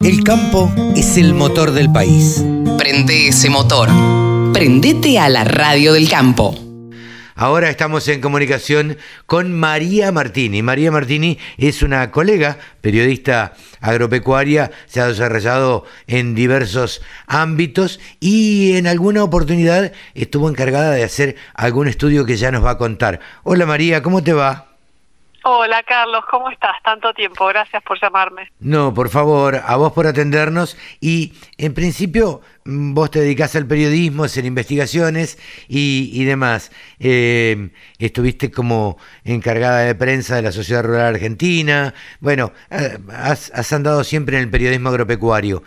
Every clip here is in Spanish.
El campo es el motor del país. Prende ese motor. Prendete a la radio del campo. Ahora estamos en comunicación con María Martini. María Martini es una colega, periodista agropecuaria, se ha desarrollado en diversos ámbitos y en alguna oportunidad estuvo encargada de hacer algún estudio que ya nos va a contar. Hola María, ¿cómo te va? Hola Carlos, ¿cómo estás? Tanto tiempo, gracias por llamarme. No, por favor, a vos por atendernos y en principio mm, vos te dedicás al periodismo, hacer investigaciones y, demás. Eh, estuviste como encargada de prensa de la Sociedad Rural Argentina, bueno, eh, has, has andado siempre en el periodismo agropecuario.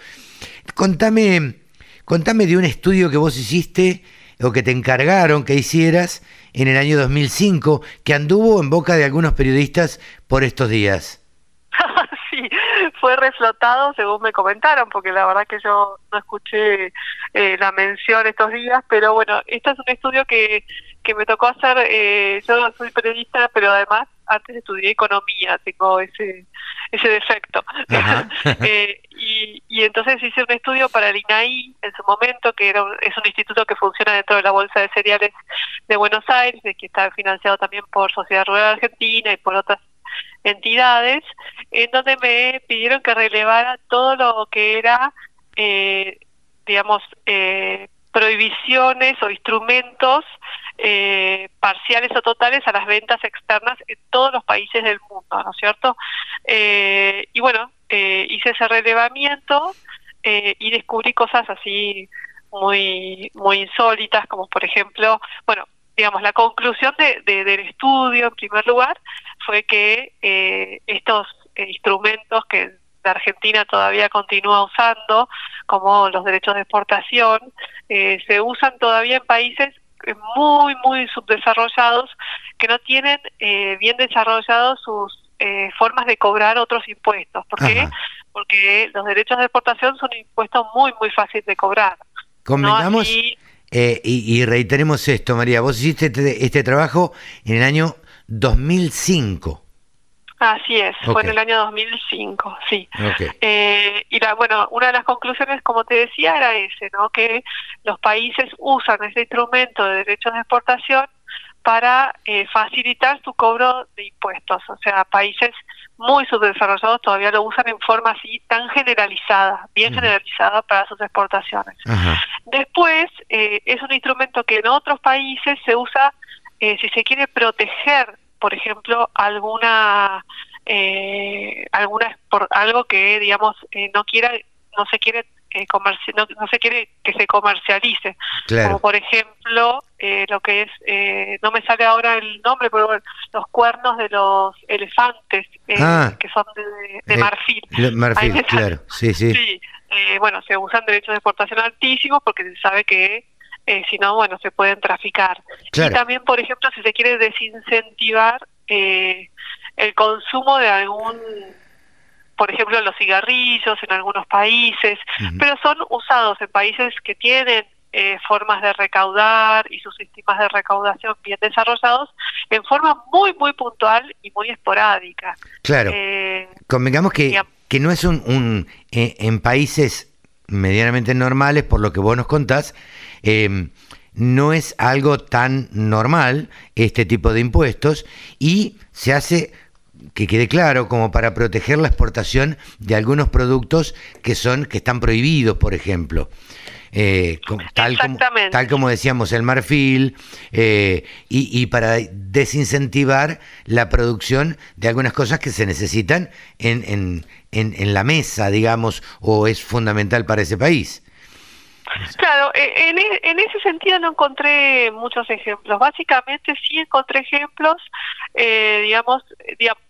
Contame, contame de un estudio que vos hiciste o que te encargaron que hicieras en el año 2005, que anduvo en boca de algunos periodistas por estos días. sí, fue reflotado según me comentaron, porque la verdad que yo no escuché eh, la mención estos días, pero bueno, este es un estudio que, que me tocó hacer, eh, yo soy periodista, pero además antes estudié economía, tengo ese ese defecto. eh, y, y, entonces hice un estudio para el INAI en su momento, que era es un instituto que funciona dentro de la Bolsa de Cereales de Buenos Aires, que está financiado también por Sociedad Rural Argentina y por otras entidades, en donde me pidieron que relevara todo lo que era, eh, digamos, eh, prohibiciones o instrumentos eh, parciales o totales a las ventas externas en todos los países del mundo, ¿no es cierto? Eh, y bueno, eh, hice ese relevamiento eh, y descubrí cosas así muy, muy insólitas, como por ejemplo, bueno, digamos, la conclusión de, de, del estudio, en primer lugar, fue que eh, estos instrumentos que la Argentina todavía continúa usando, como los derechos de exportación, eh, se usan todavía en países muy, muy subdesarrollados que no tienen eh, bien desarrollados sus eh, formas de cobrar otros impuestos. ¿Por qué? Porque los derechos de exportación son impuestos muy, muy fáciles de cobrar. Convengamos, ¿no? eh, y, y, reiteremos esto, María, vos hiciste este, este trabajo en el año 2005. Así es, okay. fue en el año 2005, sí. Okay. Eh, y la, bueno, una de las conclusiones, como te decía, era ese, ¿no? Que los países usan ese instrumento de derechos de exportación para eh, facilitar su cobro de impuestos. O sea, países muy subdesarrollados todavía lo usan en forma así tan generalizada, bien uh -huh. generalizada para sus exportaciones. Uh -huh. Después, eh, es un instrumento que en otros países se usa, eh, si se quiere proteger por ejemplo, alguna eh, alguna por algo que digamos eh, no quiera no se quiere eh, comerci no, no, se quiere que se comercialice. Claro. como por ejemplo eh, lo que es eh, no me sale ahora el nombre pero bueno, los cuernos de los elefantes eh, ah, que son de, de marfil. marfil claro sí sí, sí bueno se usan derechos de exportación altísimos porque se sabe que eh, si no, bueno, se pueden traficar. Claro. Y también, por ejemplo, si se quiere desincentivar eh, el consumo de algún, por ejemplo, los cigarrillos en algunos países, uh -huh. pero son usados en países que tienen eh, formas de recaudar y sus sistemas de recaudación bien desarrollados en forma muy, muy puntual y muy esporádica. Claro. Eh, Convengamos que, que no es un, un eh, en países medianamente normales, por lo que vos nos contás, eh, no es algo tan normal este tipo de impuestos y se hace que quede claro como para proteger la exportación de algunos productos que son que están prohibidos por ejemplo. Eh, tal, como, tal como decíamos el marfil eh, y, y, para desincentivar la producción de algunas cosas que se necesitan en, en, en, en la mesa digamos o es fundamental para ese país Claro, e, en, e, en, ese sentido no encontré muchos ejemplos. Básicamente sí encontré ejemplos, eh, digamos, digamos,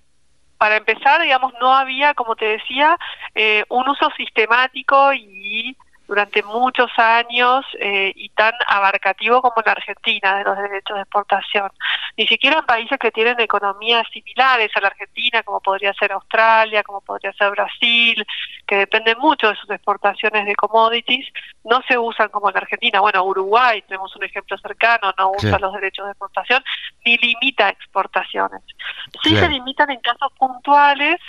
para empezar, digamos, no había, como te decía, eh, un uso sistemático y durante muchos años eh, y tan abarcativo como en la Argentina de los derechos de exportación. Ni siquiera en países que tienen economías similares a la Argentina, como podría ser Australia, como podría ser Brasil, que dependen mucho de sus exportaciones de commodities, no se usan como en la Argentina. Bueno, Uruguay, tenemos un ejemplo cercano, no usa sí. los derechos de exportación ni limita exportaciones. Sí se limitan en casos puntuales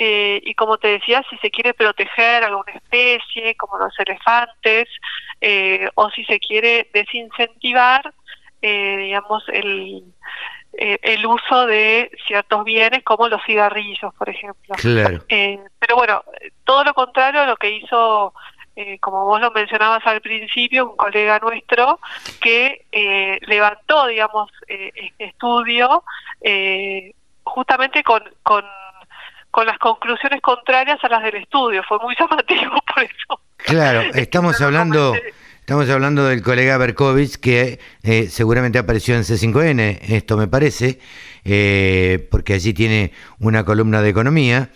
eh, y como te decía, si se quiere proteger alguna especie, como los elefantes, eh, o si se quiere desincentivar, eh, digamos, el, el uso de ciertos bienes como los cigarrillos, por ejemplo. Claro. pero bueno, todo lo contrario a lo que hizo como vos lo mencionabas al principio, un colega nuestro que levantó, digamos, este estudio justamente con, con con las conclusiones contrarias a las del estudio. Fue muy llamativo por eso. Claro, estamos hablando... Estamos hablando del colega Berkovich que eh, seguramente apareció en C5N, esto me parece, eh, porque allí tiene una columna de economía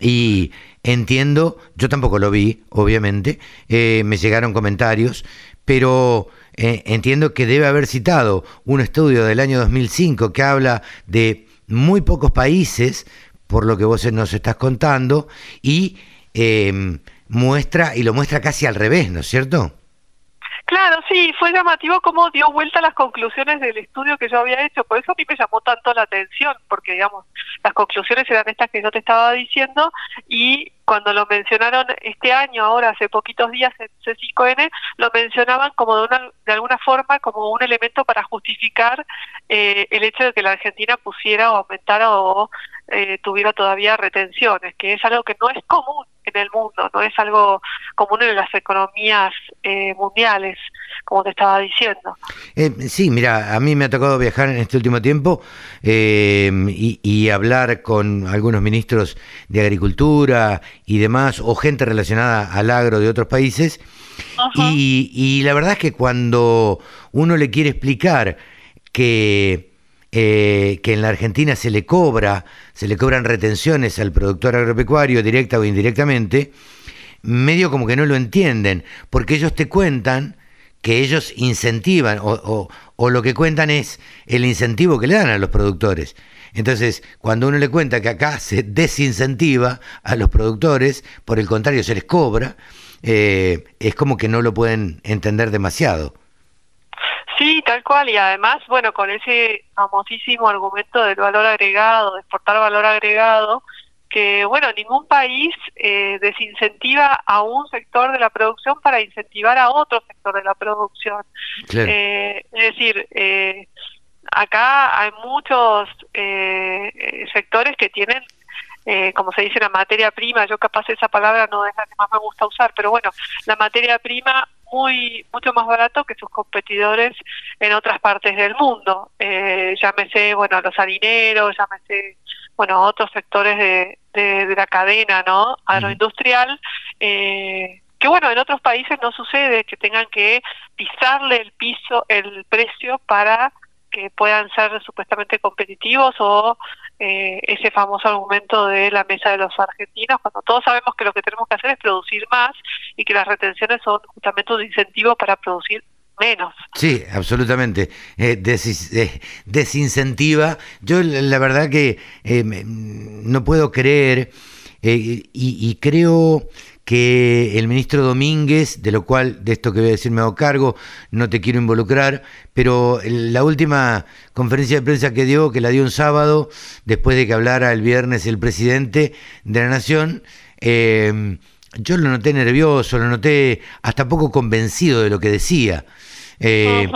y entiendo, yo tampoco lo vi, obviamente, eh, me llegaron comentarios, pero entiendo que debe haber citado un estudio del año 2005 que habla de muy pocos países por lo que vos nos estás contando, y em, muestra, y lo muestra casi al revés, ¿no es cierto? Claro, sí, fue llamativo cómo dio vuelta las conclusiones del estudio que yo había hecho, por eso a mí me llamó tanto la atención, porque digamos, las conclusiones eran estas que yo te estaba diciendo y cuando lo mencionaron este año, ahora hace poquitos días en C5N, lo mencionaban como de, una, de alguna forma como un elemento para justificar eh, el hecho de que la Argentina pusiera o aumentara o eh, tuviera todavía retenciones, que es algo que no es común en el mundo, no es algo común en las economías eh, mundiales, como te estaba diciendo. Eh, sí, mira, a mí me ha tocado viajar en este último tiempo eh, y, hablar con algunos ministros de Agricultura y demás, o gente relacionada al agro de otros países, y, y la verdad es que cuando uno le quiere explicar que eh, que en la Argentina se le cobra, se le cobran retenciones al productor agropecuario directa o indirectamente, medio como que no lo entienden, porque ellos te cuentan que ellos incentivan, o, lo que cuentan es el incentivo que le dan a los productores. Entonces, cuando uno le cuenta que acá se desincentiva a los productores, por el contrario, se les cobra, eh, es como que no lo pueden entender demasiado. Tal cual, y además, bueno, con ese famosísimo argumento del valor agregado, de exportar valor agregado, que, bueno, ningún país eh, desincentiva a un sector de la producción para incentivar a otro sector de la producción. Eh, es decir, eh, acá hay muchos eh, sectores que tienen eh, como se dice, la materia prima, yo capaz esa palabra no es la que más me gusta usar, pero bueno, la materia prima muy mucho más barato que sus competidores en otras partes del mundo. Eh, llámese, bueno, los harineros, llámese, bueno, otros sectores de, de, la cadena, ¿no? Agroindustrial. Eh, que bueno, en otros países no sucede que tengan que pisarle el piso, el precio para que puedan ser supuestamente competitivos o eh, ese famoso argumento de la mesa de los argentinos, cuando todos sabemos que lo que tenemos que hacer es producir más y que las retenciones son justamente un incentivo para producir menos. Sí, absolutamente. Eh, eh, desincentiva. Yo la verdad que no puedo creer y creo que el ministro Domínguez, de lo cual de esto que voy a decir me hago cargo, no te quiero involucrar, pero la última conferencia de prensa que dio, que la dio un sábado, después de que hablara el viernes el presidente de la Nación, eh, yo lo noté nervioso, lo noté hasta poco convencido de lo que decía. Eh,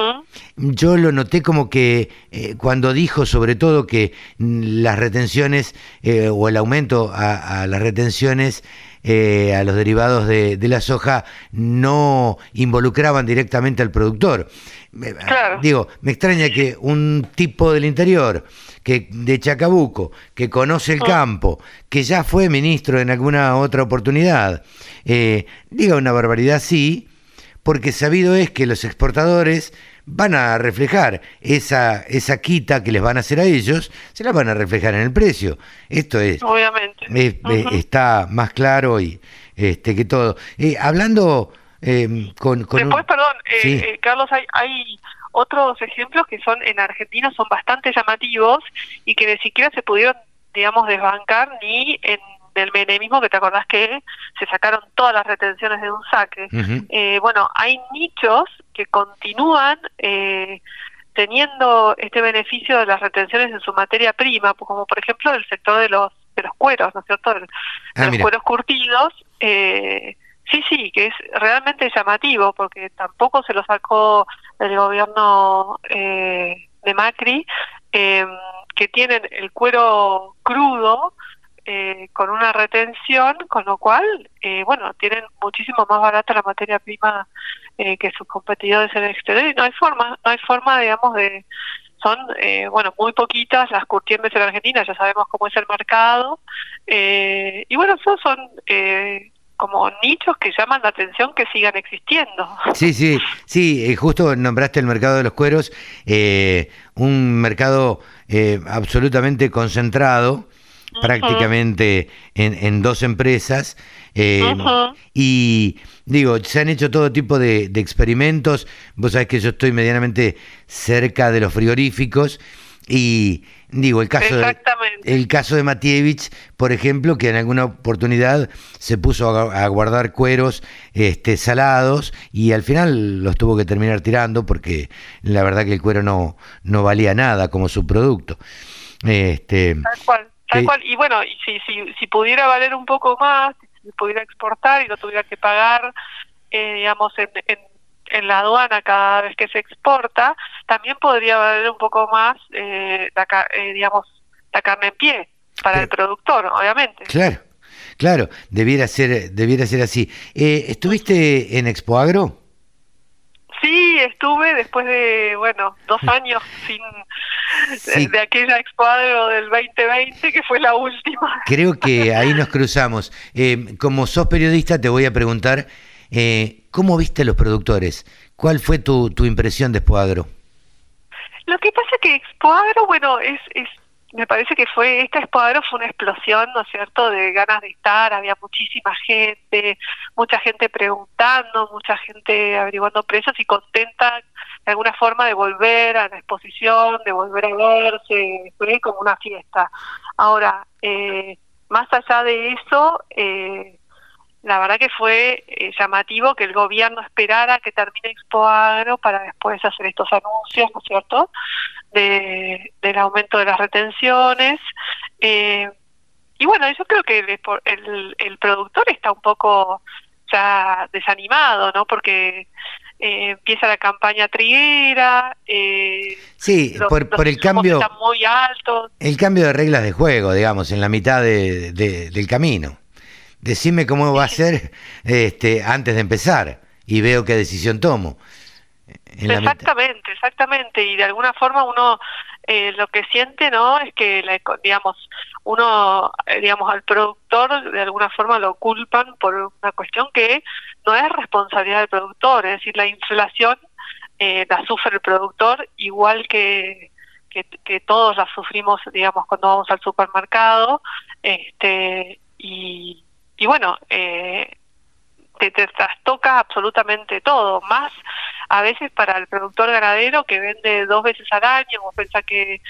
yo lo noté como que eh, cuando dijo sobre todo que las retenciones o el aumento a las retenciones eh, a los derivados de, la soja no involucraban directamente al productor. Digo, me extraña que un tipo del interior, que de Chacabuco, que conoce el oh. campo, que ya fue ministro en alguna otra oportunidad, eh, diga una barbaridad así, porque sabido es que los exportadores van a reflejar esa, esa quita que les van a hacer a ellos, se la van a reflejar en el precio. Esto es, obviamente, está más claro y este que todo. Eh, hablando eh, con, después, perdón, eh, eh, Carlos, hay, hay otros ejemplos que son en Argentina son bastante llamativos y que ni siquiera se pudieron, digamos, desbancar ni en del menemismo, que te acordás que se sacaron todas las retenciones de un saque. eh, bueno, hay nichos que continúan eh, teniendo este beneficio de las retenciones en su materia prima, como por ejemplo el sector de los de los cueros, ¿no es cierto? De, Ah, los mira. cueros curtidos. Eh, sí, sí, que es realmente llamativo porque tampoco se lo sacó el gobierno eh, de Macri, eh, que tienen el cuero crudo eh, con una retención, con lo cual, eh, bueno, tienen muchísimo más barata la materia prima eh, que sus competidores en el exterior y no hay forma, no hay forma, digamos, de son, eh, bueno, muy poquitas las curtiembres en Argentina, ya sabemos cómo es el mercado, eh, y bueno, esos son eh, como nichos que llaman la atención que sigan existiendo. Sí, sí, sí, justo nombraste el mercado de los cueros, eh, un mercado eh, absolutamente concentrado, prácticamente en, en dos empresas. eh. Y digo, se han hecho todo tipo de, de experimentos. Vos sabés que yo estoy medianamente cerca de los frigoríficos. Y digo, el caso de, el caso de Matievich, por ejemplo, que en alguna oportunidad se puso a, a guardar cueros este, salados y al final los tuvo que terminar tirando porque la verdad que el cuero no, no valía nada como su producto. Este, Tal cual, tal Sí. cual. Y bueno, si, si, si pudiera valer un poco más, si pudiera exportar y no tuviera que pagar, eh, digamos, en, en, en la aduana cada vez que se exporta, también podría valer un poco más, eh, la, eh, digamos, la carne en pie para el productor, obviamente. claro, claro, debiera ser, debiera ser así. Eh, ¿Estuviste en Expo Agro? Sí, estuve después de, bueno, dos años sin Sí. de, aquella Expo Agro del 2020, que fue la última. Creo que ahí nos cruzamos. Eh, como sos periodista, te voy a preguntar, eh, ¿cómo viste a los productores? ¿Cuál fue tu, tu impresión de Expo Agro? Lo que pasa que Expo Agro, bueno, es, es, me parece que fue, esta Expo Agro fue una explosión, ¿no es cierto?, de ganas de estar, había muchísima gente, mucha gente preguntando, mucha gente averiguando precios y contenta de alguna forma de volver a la exposición, de volver a verse, fue como una fiesta. Ahora, eh, más allá de eso, eh, la verdad que fue eh, llamativo que el gobierno esperara que termine Expo Agro para después hacer estos anuncios, ¿no es cierto?, de, del aumento de las retenciones. Eh, y bueno, yo creo que el, el, el productor está un poco ya desanimado, ¿no?, porque eh, empieza la campaña triguera, eh, Sí, los- por, los por el cambio, están muy altos. el cambio de reglas de juego, digamos, en la mitad de- de- del camino. Decime cómo va a ser este, antes de empezar y veo qué decisión tomo. Exactamente, exactamente. Y de alguna forma uno eh, lo que siente, ¿no? Es que, la, digamos, uno, eh, digamos, al productor de alguna forma lo culpan por una cuestión que no es responsabilidad del productor. Es decir, la inflación eh, la sufre el productor igual que, que, que todos la sufrimos, digamos, cuando vamos al supermercado. Este, y, y bueno, eh, te, te trastoca absolutamente todo, más a veces para el productor ganadero que vende dos veces al año, vos pensás que,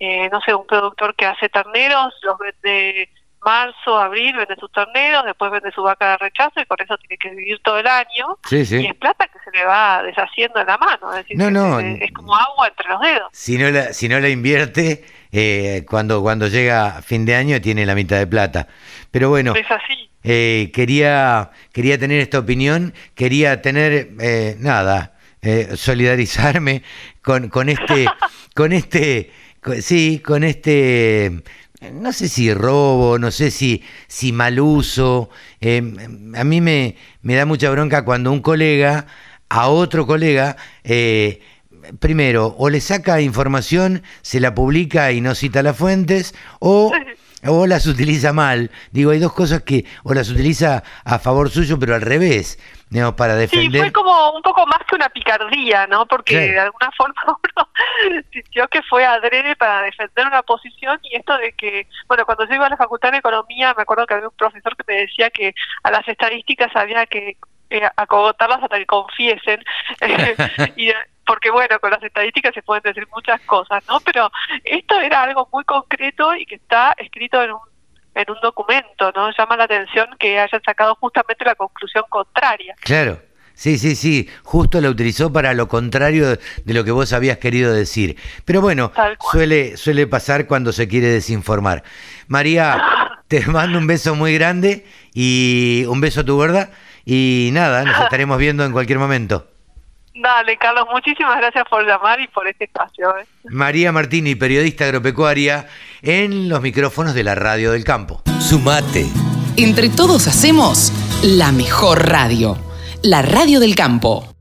eh, no sé, un productor que hace terneros, los vende marzo, abril, vende sus terneros, después vende su vaca de rechazo y con eso tiene que vivir todo el año. Sí, Y es plata que se le va deshaciendo en la mano, es decir, No, no. es como agua entre los dedos. Si no la, si no la invierte, eh, cuando, cuando llega fin de año tiene la mitad de plata. Pero bueno, Es así. eh, quería, quería tener esta opinión, quería tener, eh, nada, eh, solidarizarme con, con este, con este, sí, con este, no sé si robo, no sé si, si mal uso. eh, a mí me, me da mucha bronca cuando un colega a otro colega, eh, primero, o le saca información, se la publica y no cita las fuentes, o o las utiliza mal. Digo, hay dos cosas que o las utiliza a favor suyo, pero al revés, digamos, para Sí, defender. fue como un poco más que una picardía, ¿no? Porque Claro. de alguna forma uno sintió que fue adrede para defender una posición y esto de que, bueno, cuando yo iba a la Facultad de Economía, me acuerdo que había un profesor que me decía que a las estadísticas había que eh, acogotarlas hasta que confiesen. y porque bueno, con las estadísticas se pueden decir muchas cosas, ¿no? Pero esto era algo muy concreto y que está escrito en un en un documento, ¿no? Llama la atención que hayan sacado justamente la conclusión contraria. Claro. Sí, sí, sí, justo la utilizó para lo contrario de- lo que vos habías querido decir. Pero bueno, suele, suele pasar cuando se quiere desinformar. María, Te mando un beso muy grande y un beso a tu gorda. Y nada, nos estaremos viendo en cualquier momento. Dale, Carlos, muchísimas gracias por llamar y por este espacio. ¿eh? María Martini, periodista agropecuaria, en los micrófonos de la Radio del Campo. Sumate. Entre todos hacemos la mejor radio, la Radio del Campo.